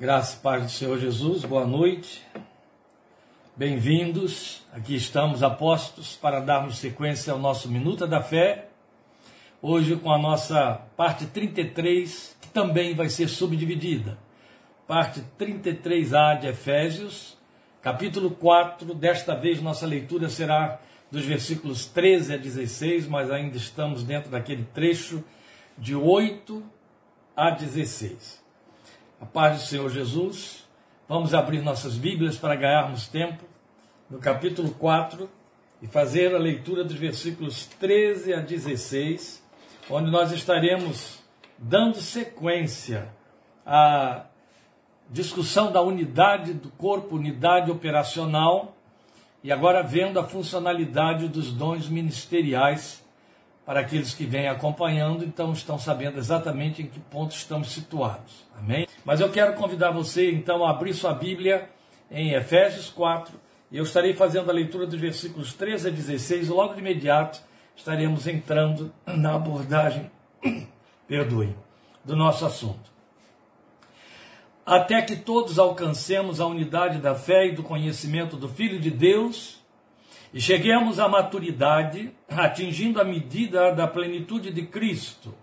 Graças e paz do Senhor Jesus, boa noite. Bem-vindos. Aqui estamos apostos para darmos sequência ao nosso Minuta da Fé. Hoje com a nossa parte 33, que também vai ser subdividida. Parte 33A de Efésios, capítulo 4. Desta vez nossa leitura será dos versículos 13 a 16, mas ainda estamos dentro daquele trecho de 8 a 16 a paz do Senhor Jesus. Vamos abrir nossas Bíblias para ganharmos tempo no capítulo 4 e fazer a leitura dos versículos 13 a 16, onde nós estaremos dando sequência à discussão da unidade do corpo, unidade operacional, e agora vendo a funcionalidade dos dons ministeriais para aqueles que vêm acompanhando, então estão sabendo exatamente em que ponto estamos situados. Amém? Mas eu quero convidar você então a abrir sua Bíblia em Efésios 4, e eu estarei fazendo a leitura dos versículos 13 a 16, e logo de imediato estaremos entrando na abordagem, perdoe, do nosso assunto. Até que todos alcancemos a unidade da fé e do conhecimento do Filho de Deus e cheguemos à maturidade, atingindo a medida da plenitude de Cristo.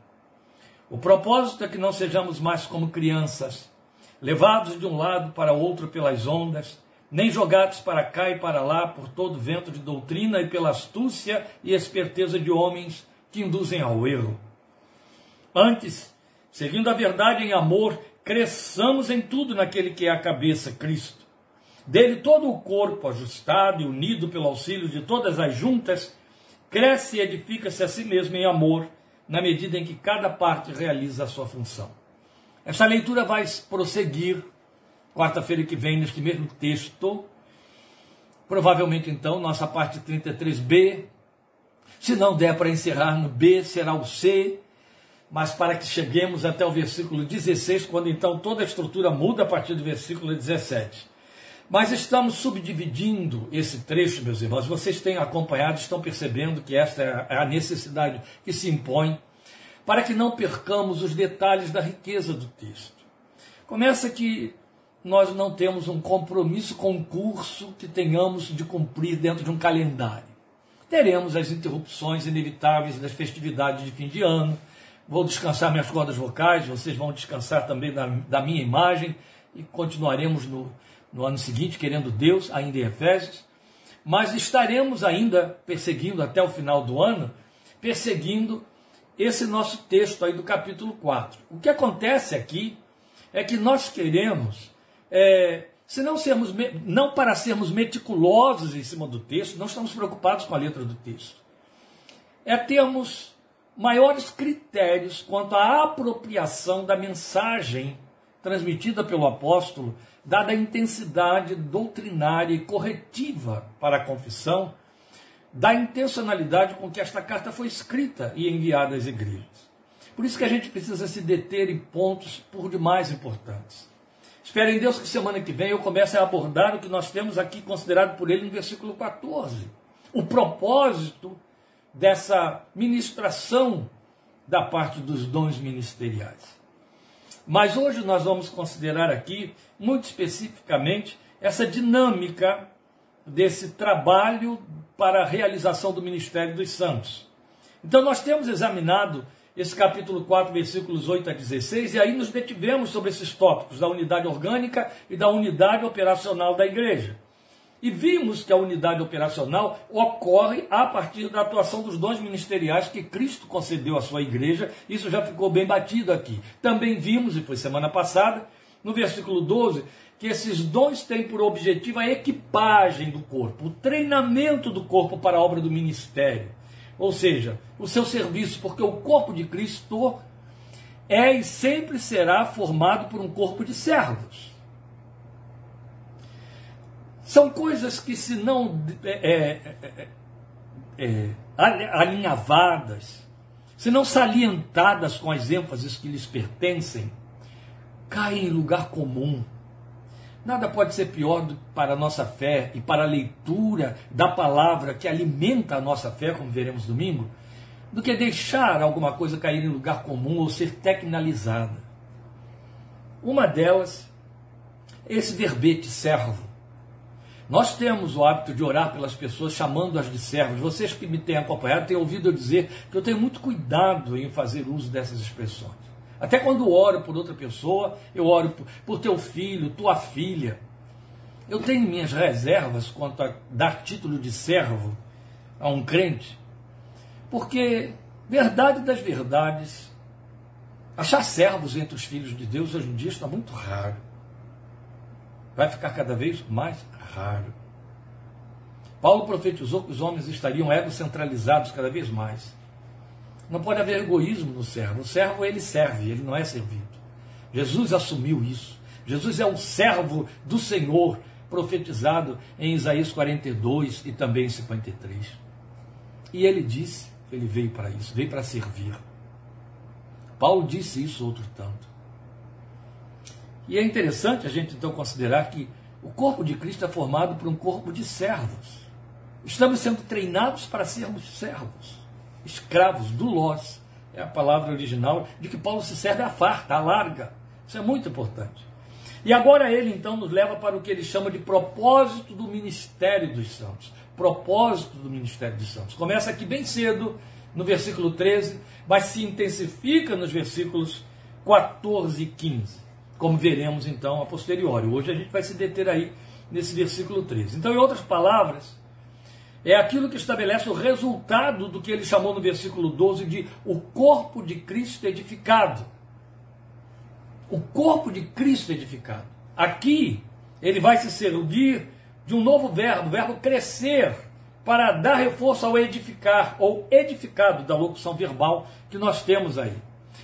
O propósito é que não sejamos mais como crianças, levados de um lado para outro pelas ondas, nem jogados para cá e para lá por todo vento de doutrina e pela astúcia e esperteza de homens que induzem ao erro. Antes, seguindo a verdade em amor, cresçamos em tudo naquele que é a cabeça, Cristo dele todo o corpo, ajustado e unido pelo auxílio de todas as juntas, cresce e edifica-se a si mesmo em amor, na medida em que cada parte realiza a sua função. Esta leitura vai prosseguir quarta-feira que vem neste mesmo texto. Provavelmente então nossa parte 33b. Se não der para encerrar no B, será o C, mas para que cheguemos até o versículo 16, quando então toda a estrutura muda a partir do versículo 17. Mas estamos subdividindo esse trecho, meus irmãos. Vocês têm acompanhado, estão percebendo que esta é a necessidade que se impõe para que não percamos os detalhes da riqueza do texto. Começa que nós não temos um compromisso com o curso que tenhamos de cumprir dentro de um calendário. Teremos as interrupções inevitáveis das festividades de fim de ano. Vou descansar minhas cordas vocais, vocês vão descansar também da, da minha imagem e continuaremos no, no ano seguinte, querendo Deus, ainda em Efésios, mas estaremos ainda perseguindo até o final do ano, perseguindo esse nosso texto aí do capítulo 4. O que acontece aqui é que nós queremos, é, se não, sermos, não para sermos meticulosos em cima do texto, não estamos preocupados com a letra do texto, é termos maiores critérios quanto à apropriação da mensagem transmitida pelo apóstolo dada a intensidade doutrinária e corretiva para a confissão, da intencionalidade com que esta carta foi escrita e enviada às igrejas. Por isso que a gente precisa se deter em pontos por demais importantes. Espero em Deus que semana que vem eu comece a abordar o que nós temos aqui considerado por ele no versículo 14. O propósito dessa ministração da parte dos dons ministeriais. Mas hoje nós vamos considerar aqui, muito especificamente, essa dinâmica desse trabalho para a realização do ministério dos santos. Então nós temos examinado esse capítulo 4, versículos 8 a 16, e aí nos detivemos sobre esses tópicos da unidade orgânica e da unidade operacional da igreja. E vimos que a unidade operacional ocorre a partir da atuação dos dons ministeriais que Cristo concedeu à sua igreja. Isso já ficou bem batido aqui. Também vimos, e foi semana passada, no versículo 12, que esses dons têm por objetivo a equipagem do corpo, o treinamento do corpo para a obra do ministério. Ou seja, o seu serviço, porque o corpo de Cristo é e sempre será formado por um corpo de servos. São coisas que, se não é, é, é, é alinhavadas, se não salientadas com as ênfases que lhes pertencem, caem em lugar comum. Nada pode ser pior do, para a nossa fé e para a leitura da palavra que alimenta a nossa fé, como veremos domingo, do que deixar alguma coisa cair em lugar comum ou ser tecnalizada. Uma delas esse verbete servo. Nós temos o hábito de orar pelas pessoas, chamando-as de servos. Vocês que me têm acompanhado têm ouvido eu dizer que eu tenho muito cuidado em fazer uso dessas expressões. Até quando oro por outra pessoa, eu oro por teu filho, tua filha. Eu tenho minhas reservas quanto a dar título de servo a um crente, porque, verdade das verdades, achar servos entre os filhos de Deus hoje em dia está muito raro. Vai ficar cada vez mais raro. Paulo profetizou que os homens estariam egocentralizados cada vez mais. Não pode haver egoísmo no servo. O servo ele serve, ele não é servido. Jesus assumiu isso. Jesus é o servo do Senhor, profetizado em Isaías 42 e também em 53. E ele disse, ele veio para isso, veio para servir. Paulo disse isso outro tanto. E é interessante a gente então considerar que o corpo de Cristo é formado por um corpo de servos. Estamos sendo treinados para sermos servos, escravos, doulos. É a palavra original de que Paulo se serve à farta, à larga. Isso é muito importante. E agora ele então nos leva para o que ele chama de propósito do ministério dos santos. Propósito do ministério dos santos. Começa aqui bem cedo, no versículo 13, mas se intensifica nos versículos 14 e 15 como veremos então a posteriori. Hoje a gente vai se deter aí nesse versículo 13. Então, em outras palavras, é aquilo que estabelece o resultado do que ele chamou no versículo 12 de o corpo de Cristo edificado. O corpo de Cristo edificado. Aqui, ele vai se servir de um novo verbo, o verbo crescer, para dar reforço ao edificar, ou edificado da locução verbal que nós temos aí.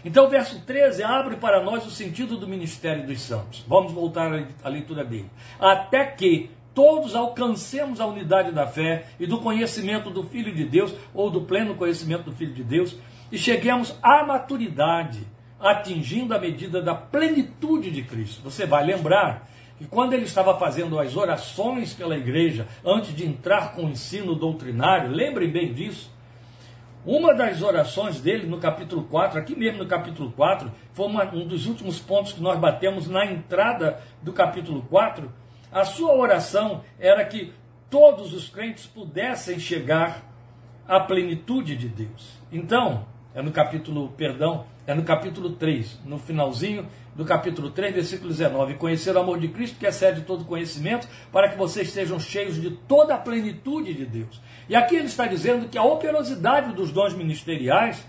Então, o verso 13 abre para nós o sentido do ministério dos santos. Vamos voltar à leitura dele. Até que todos alcancemos a unidade da fé e do conhecimento do Filho de Deus, ou do pleno conhecimento do Filho de Deus, e cheguemos à maturidade, atingindo a medida da plenitude de Cristo. Você vai lembrar que quando ele estava fazendo as orações pela igreja, antes de entrar com o ensino doutrinário, lembrem bem disso, uma das orações dele no capítulo 4, aqui mesmo no capítulo 4, foi uma, um dos últimos pontos que nós batemos na entrada do capítulo 4. A sua oração era que todos os crentes pudessem chegar à plenitude de Deus. Então, é no capítulo, perdão, é no capítulo 3, no finalzinho do capítulo 3, versículo 19. Conhecer o amor de Cristo, que excede todo conhecimento, para que vocês sejam cheios de toda a plenitude de Deus. E aqui ele está dizendo que a operosidade dos dons ministeriais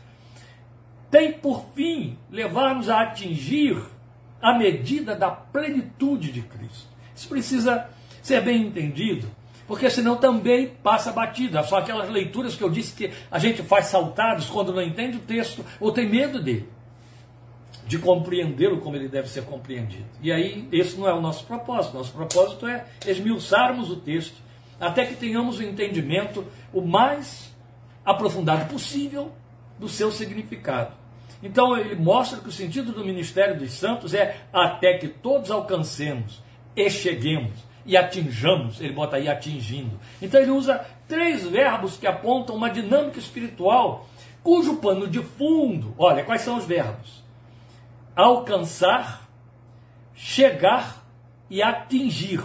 tem por fim levar-nos a atingir a medida da plenitude de Cristo. Isso precisa ser bem entendido, porque senão também passa batida. Só aquelas leituras que eu disse que a gente faz saltados quando não entende o texto ou tem medo dele, de compreendê-lo como ele deve ser compreendido. E aí, esse não é o nosso propósito. Nosso propósito é esmiuçarmos o texto até que tenhamos o entendimento o mais aprofundado possível do seu significado. Então ele mostra que o sentido do ministério dos santos é até que todos alcancemos e cheguemos e atinjamos, ele bota aí atingindo. Então ele usa três verbos que apontam uma dinâmica espiritual cujo pano de fundo, olha, quais são os verbos? Alcançar, chegar e atingir.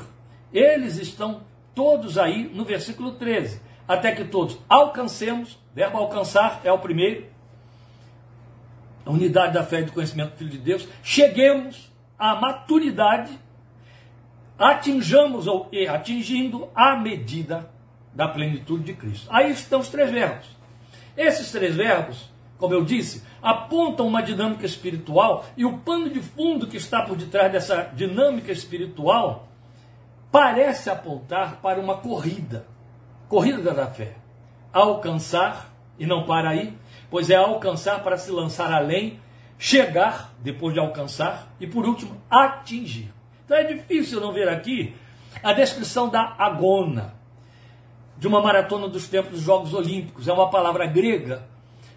Eles estão todos aí no versículo 13. Até que todos alcancemos, verbo alcançar é o primeiro, a unidade da fé e do conhecimento do Filho de Deus, cheguemos à maturidade, atinjamos ou e atingindo a medida da plenitude de Cristo. Aí estão os três verbos. Esses três verbos, como eu disse, apontam uma dinâmica espiritual e o pano de fundo que está por detrás dessa dinâmica espiritual parece apontar para uma corrida, corrida da fé. Alcançar, e não para aí, pois é alcançar para se lançar além, chegar, depois de alcançar, e por último, atingir. Então é difícil não ver aqui a descrição da agona, de uma maratona dos tempos dos Jogos Olímpicos. É uma palavra grega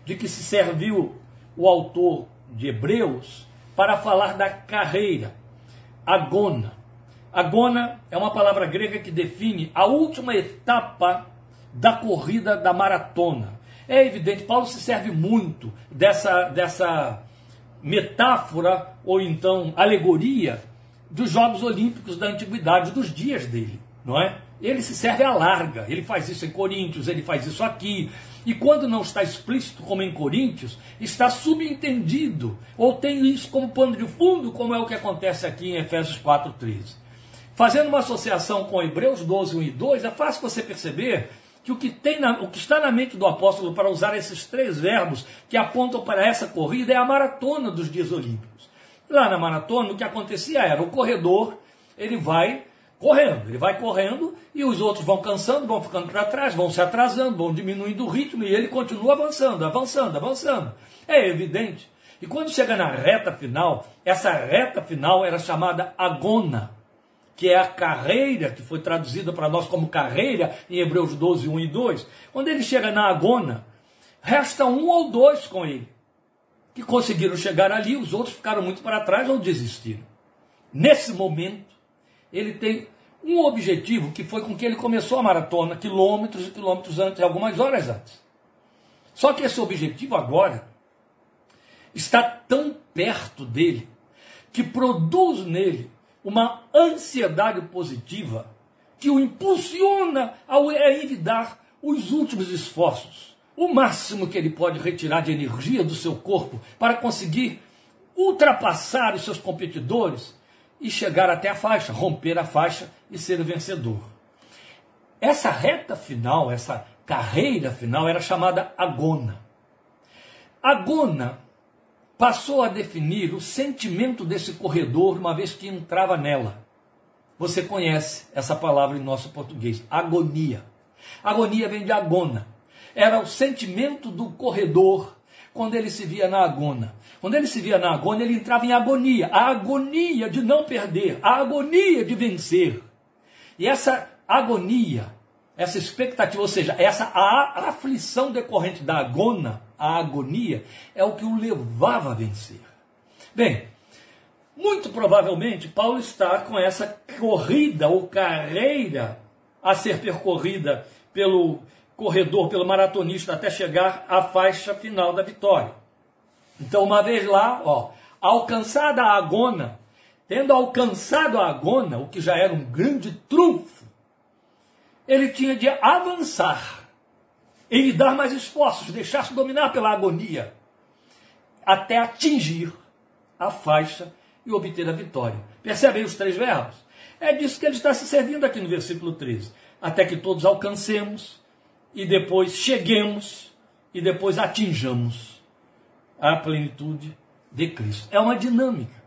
de que se serviu o autor de Hebreus para falar da carreira, agona. Agona é uma palavra grega que define a última etapa da corrida da maratona. É evidente, Paulo se serve muito dessa, dessa metáfora ou então alegoria dos Jogos Olímpicos da Antiguidade, dos dias dele, não é? Ele se serve à larga, ele faz isso em Coríntios, ele faz isso aqui. E quando não está explícito, como em Coríntios, está subentendido, ou tem isso como pano de fundo, como é o que acontece aqui em Efésios 4,13. Fazendo uma associação com Hebreus 12, 1 e 2, é fácil você perceber que o que, tem na, o que está na mente do apóstolo para usar esses três verbos que apontam para essa corrida é a maratona dos dias olímpicos. Lá na maratona, o que acontecia era o corredor, ele vai correndo, ele vai correndo e os outros vão cansando, vão ficando para trás, vão se atrasando, vão diminuindo o ritmo e ele continua avançando, avançando, avançando. É evidente. E quando chega na reta final, essa reta final era chamada agona que é a carreira, que foi traduzida para nós como carreira em Hebreus 12, 1 e 2, quando ele chega na agona, resta um ou dois com ele, que conseguiram chegar ali, os outros ficaram muito para trás ou desistiram. Nesse momento, ele tem um objetivo que foi com que ele começou a maratona, quilômetros e quilômetros antes, algumas horas antes. Só que esse objetivo agora está tão perto dele que produz nele uma ansiedade positiva que o impulsiona ao evitar os últimos esforços, o máximo que ele pode retirar de energia do seu corpo para conseguir ultrapassar os seus competidores e chegar até a faixa, romper a faixa e ser o vencedor. Essa reta final, essa carreira final era chamada agona. Agona passou a definir o sentimento desse corredor uma vez que entrava nela. Você conhece essa palavra em nosso português, agonia. Agonia vem de agona. Era o sentimento do corredor quando ele se via na agona. Quando ele se via na agona, ele entrava em agonia. A agonia de não perder, a agonia de vencer. E essa agonia, essa expectativa, ou seja, essa a aflição decorrente da agona, a agonia, é o que o levava a vencer. Bem, muito provavelmente Paulo está com essa corrida ou carreira a ser percorrida pelo corredor, pelo maratonista, até chegar à faixa final da vitória. Então, uma vez lá, ó, alcançada a agona, tendo alcançado a agona, o que já era um grande trunfo, ele tinha de avançar ele dar mais esforços, deixar-se dominar pela agonia, até atingir a faixa e obter a vitória. Percebem os três verbos? É disso que ele está se servindo aqui no versículo 13. Até que todos alcancemos, e depois cheguemos, e depois atinjamos a plenitude de Cristo. É uma dinâmica.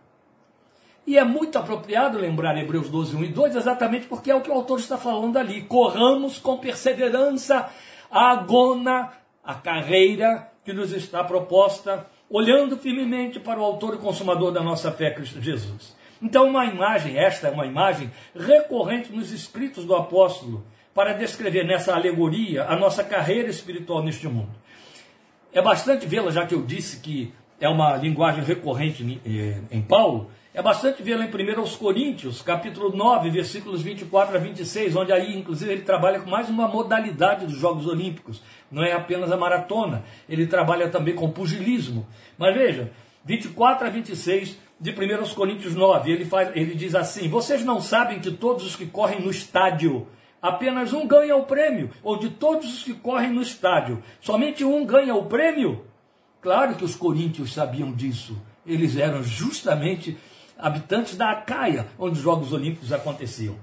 E é muito apropriado lembrar Hebreus 12, 1 e 2, exatamente porque é o que o autor está falando ali. Corramos com perseverança a agona, a carreira que nos está proposta, olhando firmemente para o autor e consumador da nossa fé, Cristo Jesus. Então, uma imagem, esta é uma imagem recorrente nos escritos do apóstolo, para descrever nessa alegoria a nossa carreira espiritual neste mundo. É bastante vê-la, já que eu disse que é uma linguagem recorrente em, eh, Paulo, é bastante vê-la em 1 Coríntios, capítulo 9, versículos 24 a 26, onde aí, inclusive, ele trabalha com mais uma modalidade dos Jogos Olímpicos. Não é apenas a maratona, ele trabalha também com pugilismo. Mas veja, 24 a 26 de 1 Coríntios 9, ele, faz, ele diz assim: Vocês não sabem que todos os que correm no estádio, apenas um ganha o prêmio, ou de todos os que correm no estádio, somente um ganha o prêmio? Claro que os coríntios sabiam disso. Eles eram justamente habitantes da Acaia, onde os Jogos Olímpicos aconteciam.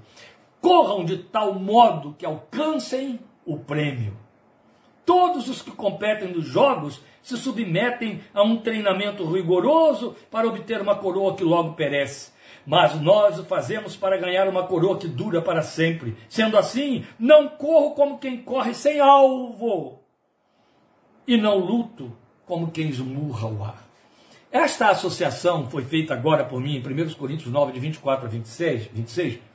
Corram de tal modo que alcancem o prêmio. Todos os que competem nos Jogos se submetem a um treinamento rigoroso para obter uma coroa que logo perece. Mas nós o fazemos para ganhar uma coroa que dura para sempre. Sendo assim, não corro como quem corre sem alvo, e não luto como quem esmurra o ar. Esta associação foi feita agora por mim em 1 Coríntios 9, de 24 a 26, 26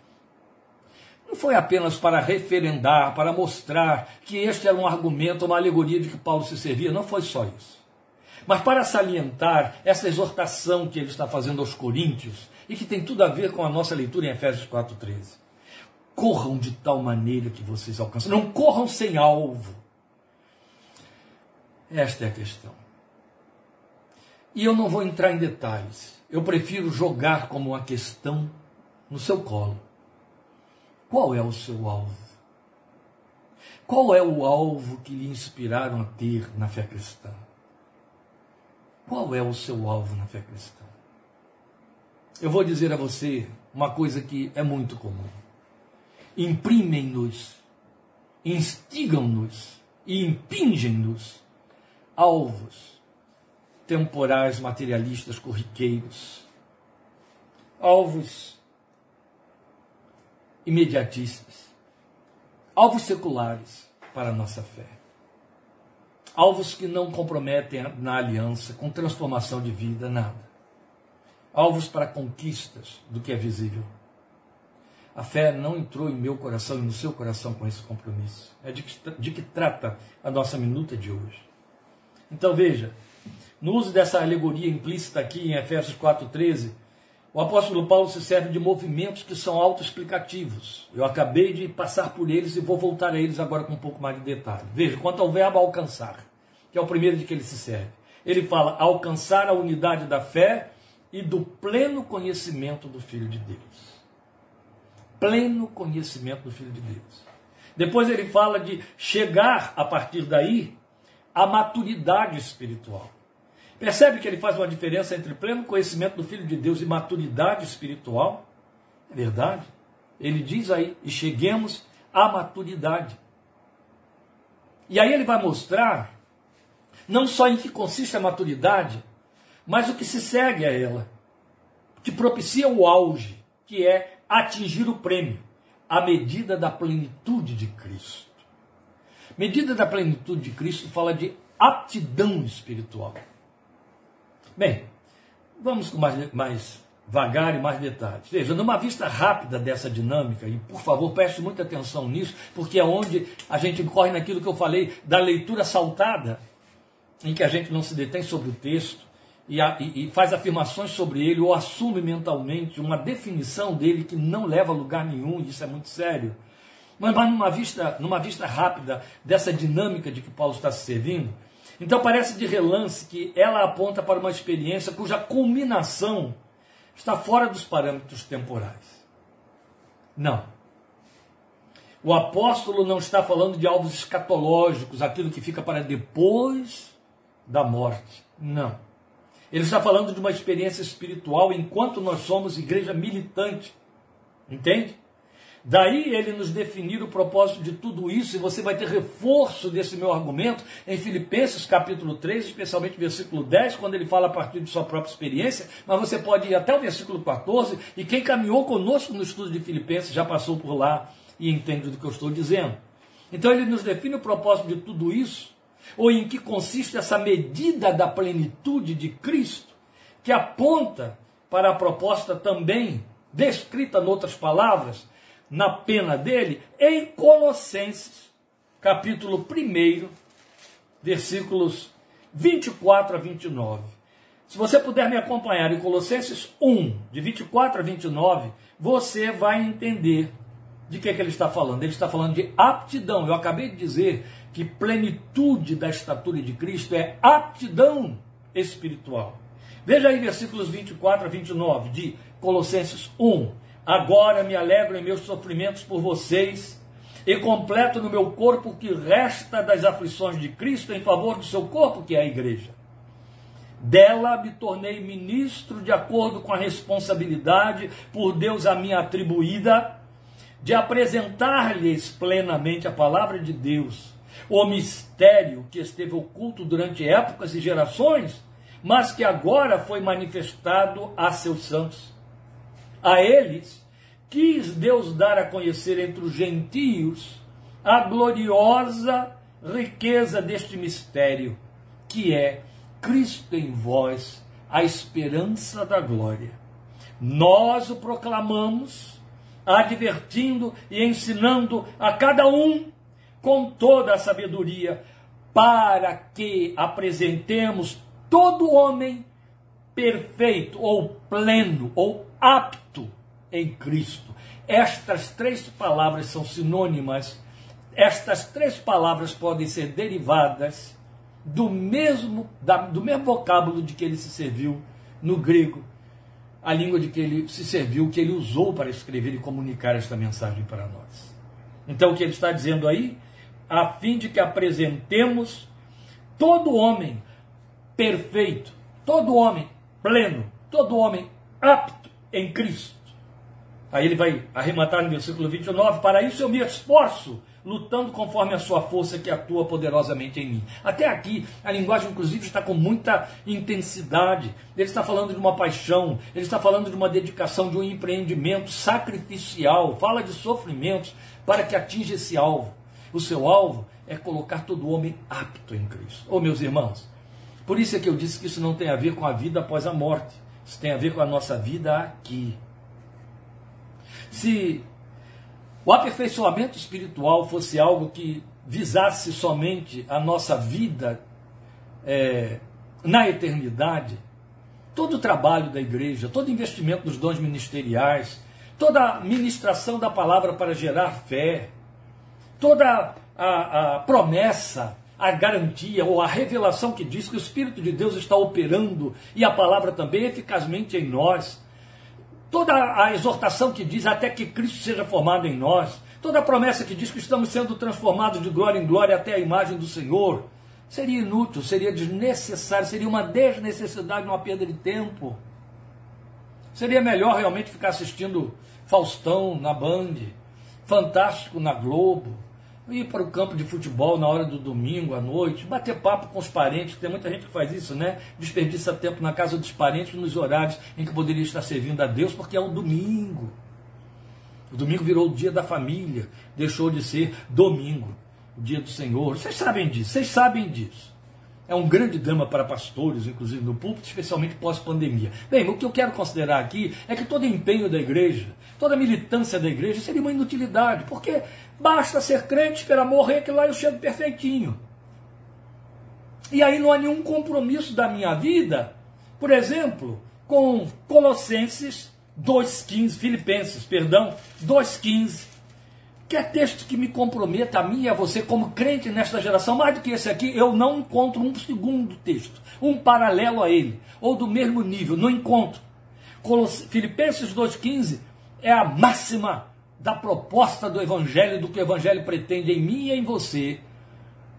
não foi apenas para referendar, para mostrar que este era um argumento, uma alegoria de que Paulo se servia, não foi só isso. Mas para salientar essa exortação que ele está fazendo aos coríntios, e que tem tudo a ver com a nossa leitura em Efésios 4,13. Corram de tal maneira que vocês alcancem. Não corram sem alvo. Esta é a questão. E eu não vou entrar em detalhes. Eu prefiro jogar como uma questão no seu colo. Qual é o seu alvo? Qual é o alvo que lhe inspiraram a ter na fé cristã? Qual é o seu alvo na fé cristã? Eu vou dizer a você uma coisa que é muito comum. Imprimem-nos, instigam-nos e impingem-nos alvos temporais, materialistas, corriqueiros, alvos imediatistas, alvos seculares para a nossa fé. Alvos que não comprometem na aliança com transformação de vida, nada. Alvos para conquistas do que é visível. A fé não entrou em meu coração e no seu coração com esse compromisso. É de que, de que trata a nossa minuta de hoje. Então veja, no uso dessa alegoria implícita aqui em Efésios 4,13, o apóstolo Paulo se serve de movimentos que são autoexplicativos. Eu acabei de passar por eles e vou voltar a eles agora com um pouco mais de detalhe. Veja, quanto ao verbo alcançar, que é o primeiro de que ele se serve. Ele fala alcançar a unidade da fé e do pleno conhecimento do Filho de Deus. Pleno conhecimento do Filho de Deus. Depois ele fala de chegar a partir daí à maturidade espiritual. Percebe que ele faz uma diferença entre pleno conhecimento do Filho de Deus e maturidade espiritual? É verdade. Ele diz aí, e cheguemos à maturidade. E aí ele vai mostrar não só em que consiste a maturidade, mas o que se segue a ela, que propicia o auge, que é atingir o prêmio, a medida da plenitude de Cristo. Medida da plenitude de Cristo fala de aptidão espiritual. Bem, vamos com mais, mais vagar e mais detalhes. Veja, numa vista rápida dessa dinâmica, e por favor preste muita atenção nisso, porque é onde a gente corre naquilo que eu falei da leitura saltada, em que a gente não se detém sobre o texto e, a, e, e faz afirmações sobre ele ou assume mentalmente uma definição dele que não leva a lugar nenhum, e isso é muito sério. Mas, mas numa, vista, numa vista rápida dessa dinâmica de que Paulo está se servindo, então parece de relance que ela aponta para uma experiência cuja culminação está fora dos parâmetros temporais. Não. O apóstolo não está falando de alvos escatológicos, aquilo que fica para depois da morte. Não. Ele está falando de uma experiência espiritual enquanto nós somos igreja militante. Entende? Daí ele nos definir o propósito de tudo isso, e você vai ter reforço desse meu argumento em Filipenses capítulo 3, especialmente versículo 10, quando ele fala a partir de sua própria experiência, mas você pode ir até o versículo 14, e quem caminhou conosco no estudo de Filipenses já passou por lá e entende do que eu estou dizendo. Então ele nos define o propósito de tudo isso, ou em que consiste essa medida da plenitude de Cristo, que aponta para a proposta também descrita, em outras palavras, na pena dele em Colossenses, capítulo 1, versículos 24 a 29. Se você puder me acompanhar em Colossenses 1, de 24 a 29, você vai entender de que, é que ele está falando. Ele está falando de aptidão. Eu acabei de dizer que plenitude da estatura de Cristo é aptidão espiritual. Veja aí versículos 24 a 29 de Colossenses 1. Agora me alegro em meus sofrimentos por vocês e completo no meu corpo o que resta das aflições de Cristo em favor do seu corpo, que é a igreja. Dela me tornei ministro de acordo com a responsabilidade por Deus a mim atribuída de apresentar-lhes plenamente a palavra de Deus, o mistério que esteve oculto durante épocas e gerações, mas que agora foi manifestado a seus santos. A eles quis Deus dar a conhecer entre os gentios a gloriosa riqueza deste mistério, que é Cristo em vós, a esperança da glória. Nós o proclamamos, advertindo e ensinando a cada um com toda a sabedoria, para que apresentemos todo homem perfeito ou pleno ou apto em Cristo. Estas três palavras são sinônimas. Estas três palavras podem ser derivadas do mesmo, da, do mesmo vocábulo de que ele se serviu no grego, a língua de que ele se serviu, que ele usou para escrever e comunicar esta mensagem para nós. Então, o que ele está dizendo aí? A fim de que apresentemos todo homem perfeito, todo homem pleno, todo homem apto em Cristo. Aí ele vai arrematar no versículo 29, para isso eu me esforço, lutando conforme a sua força que atua poderosamente em mim. Até aqui, a linguagem, inclusive, está com muita intensidade. Ele está falando de uma paixão, ele está falando de uma dedicação, de um empreendimento sacrificial, fala de sofrimentos para que atinja esse alvo. O seu alvo é colocar todo homem apto em Cristo. Oh, meus irmãos, por isso é que eu disse que isso não tem a ver com a vida após a morte. Isso tem a ver com a nossa vida aqui. Se o aperfeiçoamento espiritual fosse algo que visasse somente a nossa vida é, na eternidade, todo o trabalho da igreja, todo investimento nos dons ministeriais, toda a ministração da palavra para gerar fé, toda a, a promessa, a garantia ou a revelação que diz que o Espírito de Deus está operando e a palavra também eficazmente em nós, toda a exortação que diz até que Cristo seja formado em nós, toda a promessa que diz que estamos sendo transformados de glória em glória até a imagem do Senhor, seria inútil, seria desnecessário, seria uma desnecessidade, uma perda de tempo. Seria melhor realmente ficar assistindo Faustão na Band, Fantástico na Globo, ir para o campo de futebol na hora do domingo à noite, bater papo com os parentes, tem muita gente que faz isso, né? Desperdiça tempo na casa dos parentes nos horários em que poderia estar servindo a Deus, porque é um domingo. O domingo virou o dia da família, deixou de ser domingo, o dia do Senhor. Vocês sabem disso, vocês sabem disso. É um grande drama para pastores, inclusive no púlpito, especialmente pós-pandemia. Bem, o que eu quero considerar aqui é que todo empenho da igreja, toda militância da igreja seria uma inutilidade, porque basta ser crente, esperar morrer, que lá eu chego perfeitinho. E aí não há nenhum compromisso da minha vida, por exemplo, com Colossenses 2,15, Filipenses, perdão, 2,15 que é texto que me comprometa a mim e a você como crente nesta geração, mais do que esse aqui, eu não encontro um segundo texto, um paralelo a ele, ou do mesmo nível, não encontro. Filipenses 2,15 é a máxima da proposta do Evangelho, do que o Evangelho pretende em mim e em você,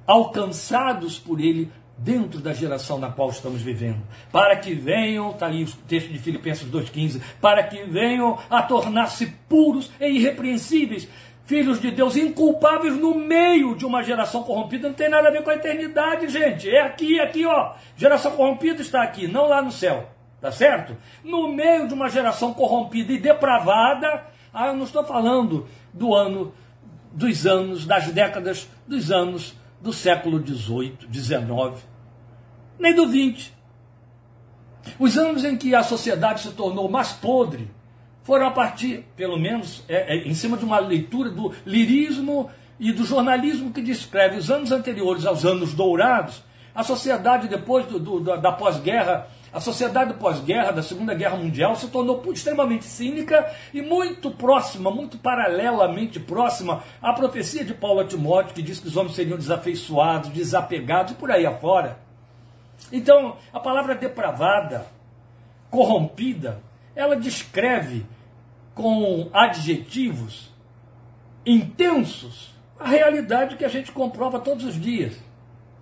alcançados por ele dentro da geração na qual estamos vivendo. Para que venham, está aí o texto de Filipenses 2,15, para que venham a tornar-se puros e irrepreensíveis, filhos de Deus inculpáveis no meio de uma geração corrompida. Não tem nada a ver com a eternidade, gente. É aqui, aqui, ó. Geração corrompida está aqui, não lá no céu. Tá certo? No meio de uma geração corrompida e depravada. Ah, eu não estou falando do ano, dos anos, das décadas, dos anos do século XVIII, XIX, nem do XX. Os anos em que a sociedade se tornou mais podre, foram a partir, pelo menos, é, é, em cima de uma leitura do lirismo e do jornalismo que descreve os anos anteriores aos anos dourados, a sociedade depois do, do, da, da pós-guerra, a sociedade pós-guerra, da Segunda Guerra Mundial, se tornou extremamente cínica e muito próxima, muito paralelamente próxima à profecia de Paulo Timóteo, que diz que os homens seriam desafeiçoados, desapegados e por aí afora. Então, a palavra depravada, corrompida, ela descreve com adjetivos intensos a realidade que a gente comprova todos os dias.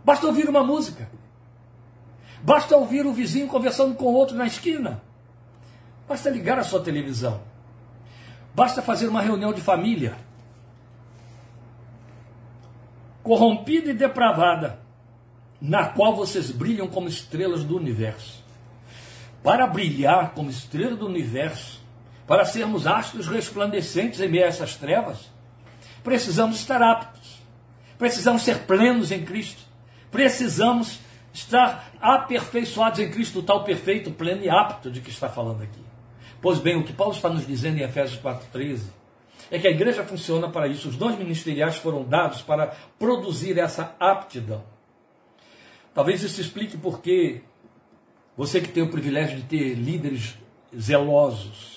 Basta ouvir uma música. Basta ouvir o vizinho conversando com outro na esquina. Basta ligar a sua televisão. Basta fazer uma reunião de família. Corrompida e depravada, na qual vocês brilham como estrelas do universo. Para brilhar como estrela do universo, para sermos astros resplandecentes em meio a essas trevas, precisamos estar aptos, precisamos ser plenos em Cristo, precisamos estar aperfeiçoados em Cristo, tal perfeito, pleno e apto de que está falando aqui. Pois bem, o que Paulo está nos dizendo em Efésios 4,13 é que a igreja funciona para isso. Os dons ministeriais foram dados para produzir essa aptidão. Talvez isso explique por que você que tem o privilégio de ter líderes zelosos,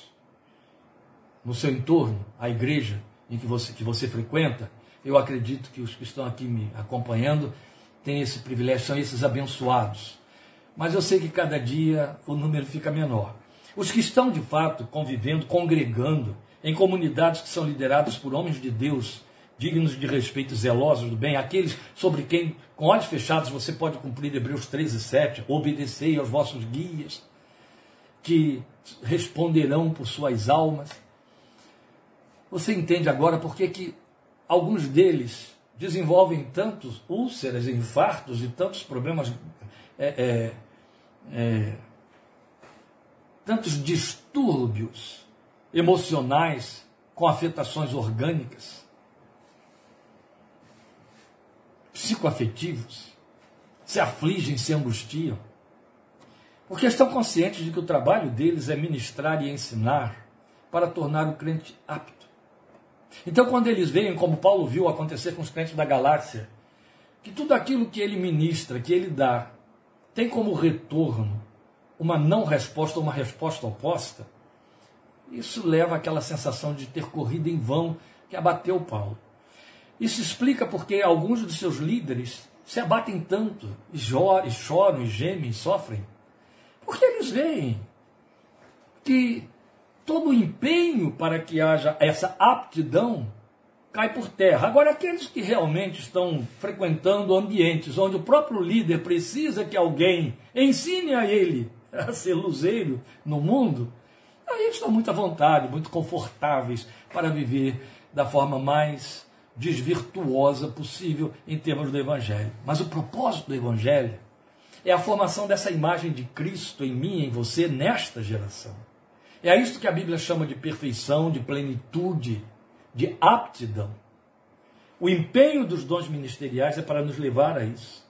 no seu entorno, a igreja em que você, que você frequenta, eu acredito que os que estão aqui me acompanhando têm esse privilégio, são esses abençoados. Mas eu sei que cada dia o número fica menor. Os que estão de fato convivendo, congregando em comunidades que são lideradas por homens de Deus, dignos de respeito, zelosos do bem, aqueles sobre quem, com olhos fechados, você pode cumprir Hebreus 13, 7, obedecei aos vossos guias, que responderão por suas almas. Você entende agora por que, que alguns deles desenvolvem tantos úlceras, infartos e tantos problemas, é, é, é, tantos distúrbios emocionais com afetações orgânicas, psicoafetivos, se afligem, se angustiam, porque estão conscientes de que o trabalho deles é ministrar e ensinar para tornar o crente apto. Então, quando eles veem, como Paulo viu acontecer com os crentes da galáxia, que tudo aquilo que ele ministra, que ele dá, tem como retorno uma não resposta ou uma resposta oposta, isso leva àquela sensação de ter corrido em vão que abateu Paulo. Isso explica porque alguns dos seus líderes se abatem tanto, e choram, e gemem, e sofrem, porque eles veem que todo o empenho para que haja essa aptidão cai por terra. Agora, aqueles que realmente estão frequentando ambientes onde o próprio líder precisa que alguém ensine a ele a ser luzeiro no mundo, aí estão muito à vontade, muito confortáveis para viver da forma mais desvirtuosa possível em termos do Evangelho. Mas o propósito do Evangelho é a formação dessa imagem de Cristo em mim, em você, nesta geração. É isto que a Bíblia chama de perfeição, de plenitude, de aptidão. O empenho dos dons ministeriais é para nos levar a isso.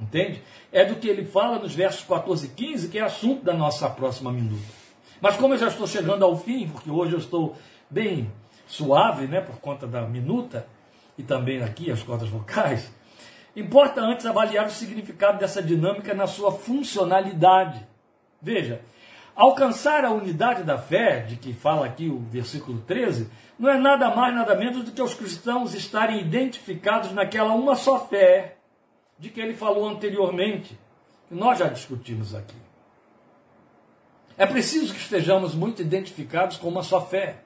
Entende? É do que ele fala nos versos 14 e 15, que é assunto da nossa próxima minuta. Mas como eu já estou chegando ao fim, porque hoje eu estou bem suave, né, por conta da minuta, e também aqui as cordas vocais, importa antes avaliar o significado dessa dinâmica na sua funcionalidade. Veja, alcançar a unidade da fé, de que fala aqui o versículo 13, não é nada mais, nada menos do que os cristãos estarem identificados naquela uma só fé de que ele falou anteriormente, que nós já discutimos aqui. É preciso que estejamos muito identificados com uma só fé.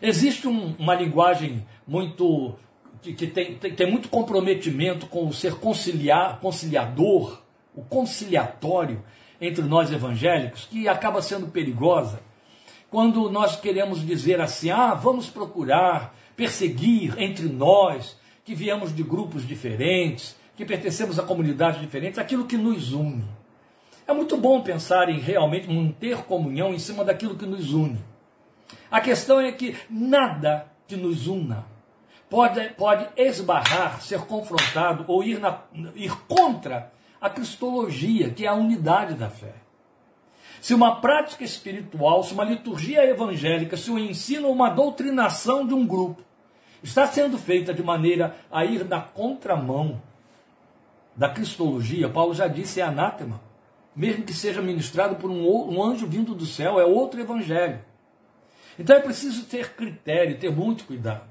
Existe um, uma linguagem muito que, tem, tem, tem, muito comprometimento com o ser conciliar, conciliador, o conciliatório entre nós evangélicos, que acaba sendo perigosa quando nós queremos dizer assim: ah, vamos procurar perseguir entre nós, que viemos de grupos diferentes, que pertencemos a comunidades diferentes, aquilo que nos une. É muito bom pensar em realmente manter comunhão em cima daquilo que nos une. A questão é que nada que nos una pode, pode esbarrar, ser confrontado ou ir, na, ir contra a cristologia, que é a unidade da fé. Se uma prática espiritual, se uma liturgia evangélica, se um ensino ou uma doutrinação de um grupo está sendo feita de maneira a ir na contramão da cristologia, Paulo já disse, é anátema mesmo que seja ministrado por um, anjo vindo do céu, é outro evangelho. Então é preciso ter critério, ter muito cuidado.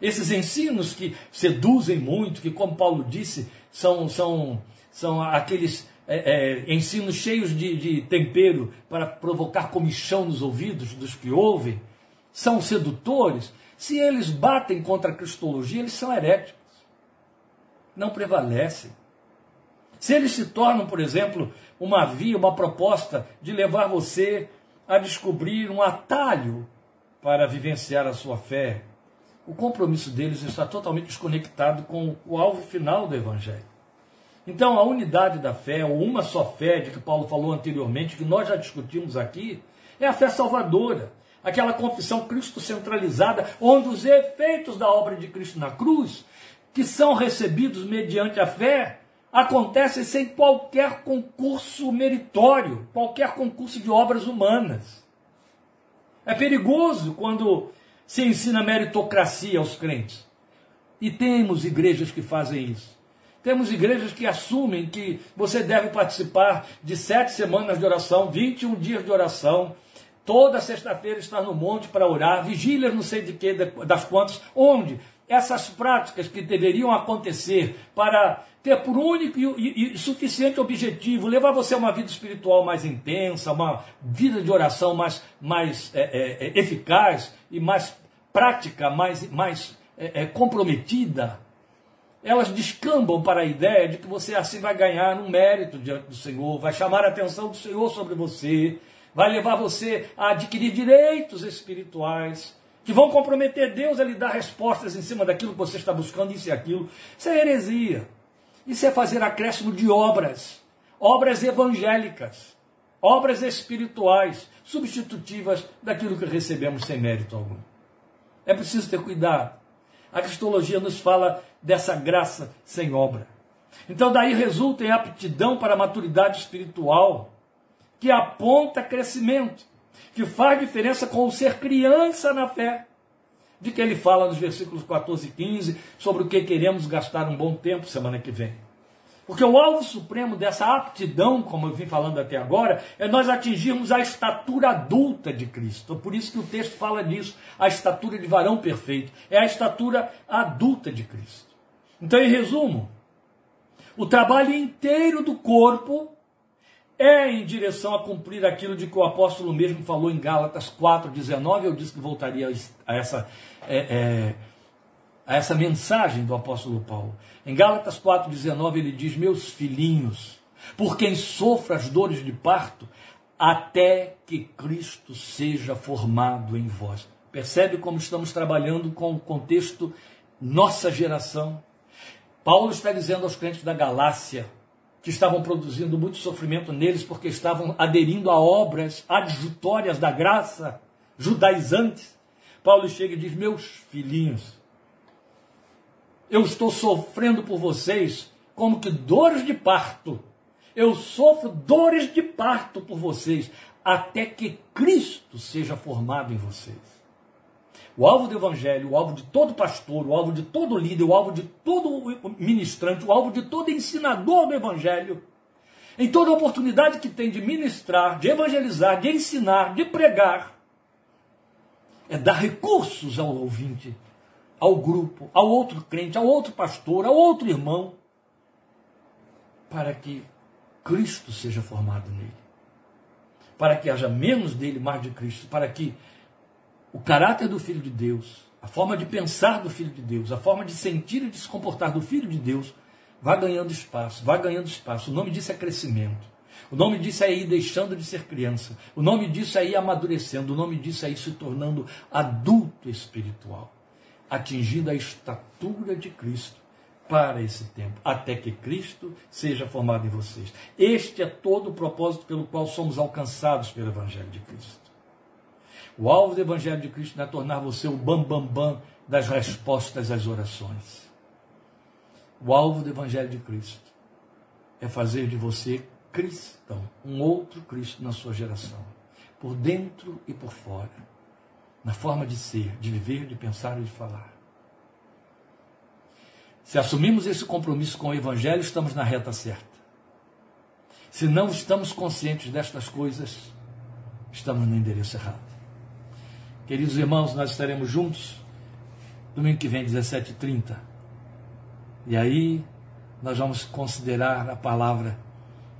Esses ensinos que seduzem muito, que, como Paulo disse, são, são, são aqueles é, é, ensinos cheios de, de tempero para provocar comichão nos ouvidos dos que ouvem, são sedutores. Se eles batem contra a cristologia, eles são heréticos. Não prevalecem. Se eles se tornam, por exemplo, uma via, uma proposta de levar você a descobrir um atalho para vivenciar a sua fé, o compromisso deles está totalmente desconectado com o alvo final do Evangelho. Então, a unidade da fé, ou uma só fé, de que Paulo falou anteriormente, que nós já discutimos aqui, é a fé salvadora. Aquela confissão Cristo centralizada, onde os efeitos da obra de Cristo na cruz, que são recebidos mediante a fé, acontecem sem qualquer concurso meritório, qualquer concurso de obras humanas. É perigoso quando se ensina meritocracia aos crentes. E temos igrejas que fazem isso. Temos igrejas que assumem que você deve participar de sete semanas de oração, 21 dias de oração, toda sexta-feira estar no monte para orar, vigílias não sei de que, das quantas, onde? Essas práticas que deveriam acontecer para ter por único e, suficiente objetivo levar você a uma vida espiritual mais intensa, uma vida de oração mais, mais é, é, é eficaz e mais prática, mais, mais é, é, comprometida, elas descambam para a ideia de que você assim vai ganhar um mérito diante do Senhor, vai chamar a atenção do Senhor sobre você, vai levar você a adquirir direitos espirituais que vão comprometer Deus a lhe dar respostas em cima daquilo que você está buscando, isso e aquilo. Isso é heresia. Isso é fazer acréscimo de obras, obras evangélicas, obras espirituais, substitutivas daquilo que recebemos sem mérito algum. É preciso ter cuidado. A cristologia nos fala dessa graça sem obra. Então, daí resulta em aptidão para a maturidade espiritual, que aponta crescimento, que faz diferença com o ser criança na fé, de que ele fala nos versículos 14 e 15 sobre o que queremos gastar um bom tempo semana que vem. Porque o alvo supremo dessa aptidão, como eu vim falando até agora, é nós atingirmos a estatura adulta de Cristo. Por isso que o texto fala disso, a estatura de varão perfeito. É a estatura adulta de Cristo. Então, em resumo, o trabalho inteiro do corpo é em direção a cumprir aquilo de que o apóstolo mesmo falou em Gálatas 4,19. Eu disse que voltaria a essa, é, é, a essa mensagem do apóstolo Paulo. Em Gálatas 4,19 ele diz: Meus filhinhos, por quem sofra as dores de parto, até que Cristo seja formado em vós. Percebe como estamos trabalhando com o contexto nossa geração? Paulo está dizendo aos crentes da Galácia, que estavam produzindo muito sofrimento neles porque estavam aderindo a obras adjutórias da graça, judaizantes. Paulo chega e diz: Meus filhinhos, eu estou sofrendo por vocês como que dores de parto. Eu sofro dores de parto por vocês, até que Cristo seja formado em vocês. O alvo do evangelho, o alvo de todo pastor, o alvo de todo líder, o alvo de todo ministrante, o alvo de todo ensinador do evangelho, em toda oportunidade que tem de ministrar, de evangelizar, de ensinar, de pregar, é dar recursos ao ouvinte, ao grupo, ao outro crente, ao outro pastor, ao outro irmão, para que Cristo seja formado nele. Para que haja menos dele, mais de Cristo, para que o caráter do Filho de Deus, a forma de pensar do Filho de Deus, a forma de sentir e de se comportar do Filho de Deus, vai ganhando espaço, vai ganhando espaço. O nome disso é crescimento. O nome disso é ir deixando de ser criança. O nome disso é ir amadurecendo. O nome disso é ir se tornando adulto espiritual, atingindo a estatura de Cristo para esse tempo, até que Cristo seja formado em vocês. Este é todo o propósito pelo qual somos alcançados pelo Evangelho de Cristo. O alvo do Evangelho de Cristo não é tornar você o bambambam bam, bam das respostas às orações. O alvo do Evangelho de Cristo é fazer de você cristão, um outro Cristo na sua geração, por dentro e por fora, na forma de ser, de viver, de pensar e de falar. Se assumimos esse compromisso com o Evangelho, estamos na reta certa. Se não estamos conscientes destas coisas, estamos no endereço errado. Queridos irmãos, nós estaremos juntos domingo que vem, 17h30. E aí nós vamos considerar a palavra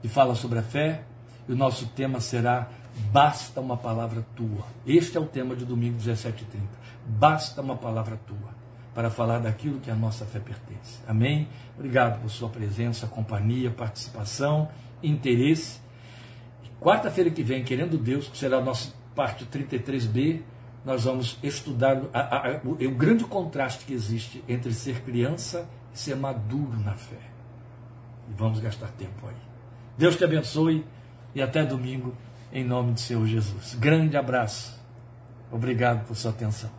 que fala sobre a fé, e o nosso tema será Basta uma palavra tua. Este é o tema de domingo 17h30. Basta uma palavra tua para falar daquilo que a nossa fé pertence. Amém? Obrigado por sua presença, companhia, participação, interesse. Quarta-feira que vem, querendo Deus, que será a nossa parte 33B, nós vamos estudar a, a, a, o, o grande contraste que existe entre ser criança e ser maduro na fé. E vamos gastar tempo aí. Deus te abençoe e até domingo, em nome do Senhor Jesus. Grande abraço. Obrigado por sua atenção.